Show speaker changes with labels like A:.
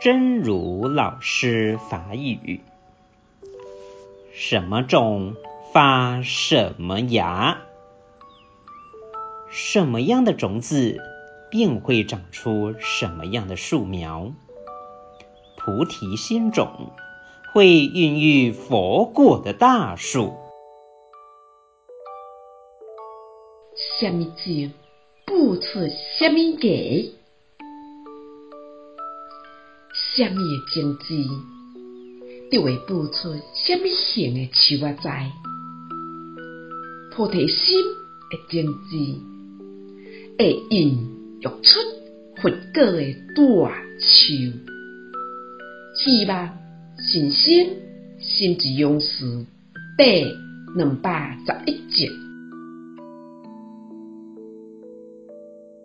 A: 真如老师法语：什么种发什么芽，什么样的种子便会长出什么样的树苗。菩提心种会孕育佛果的大树。
B: 什么种不出什么芽，什么种子就会不出什么形的树仔。菩提心的种子会孕育出佛果的大树。希望信心心之勇士第两百十一集。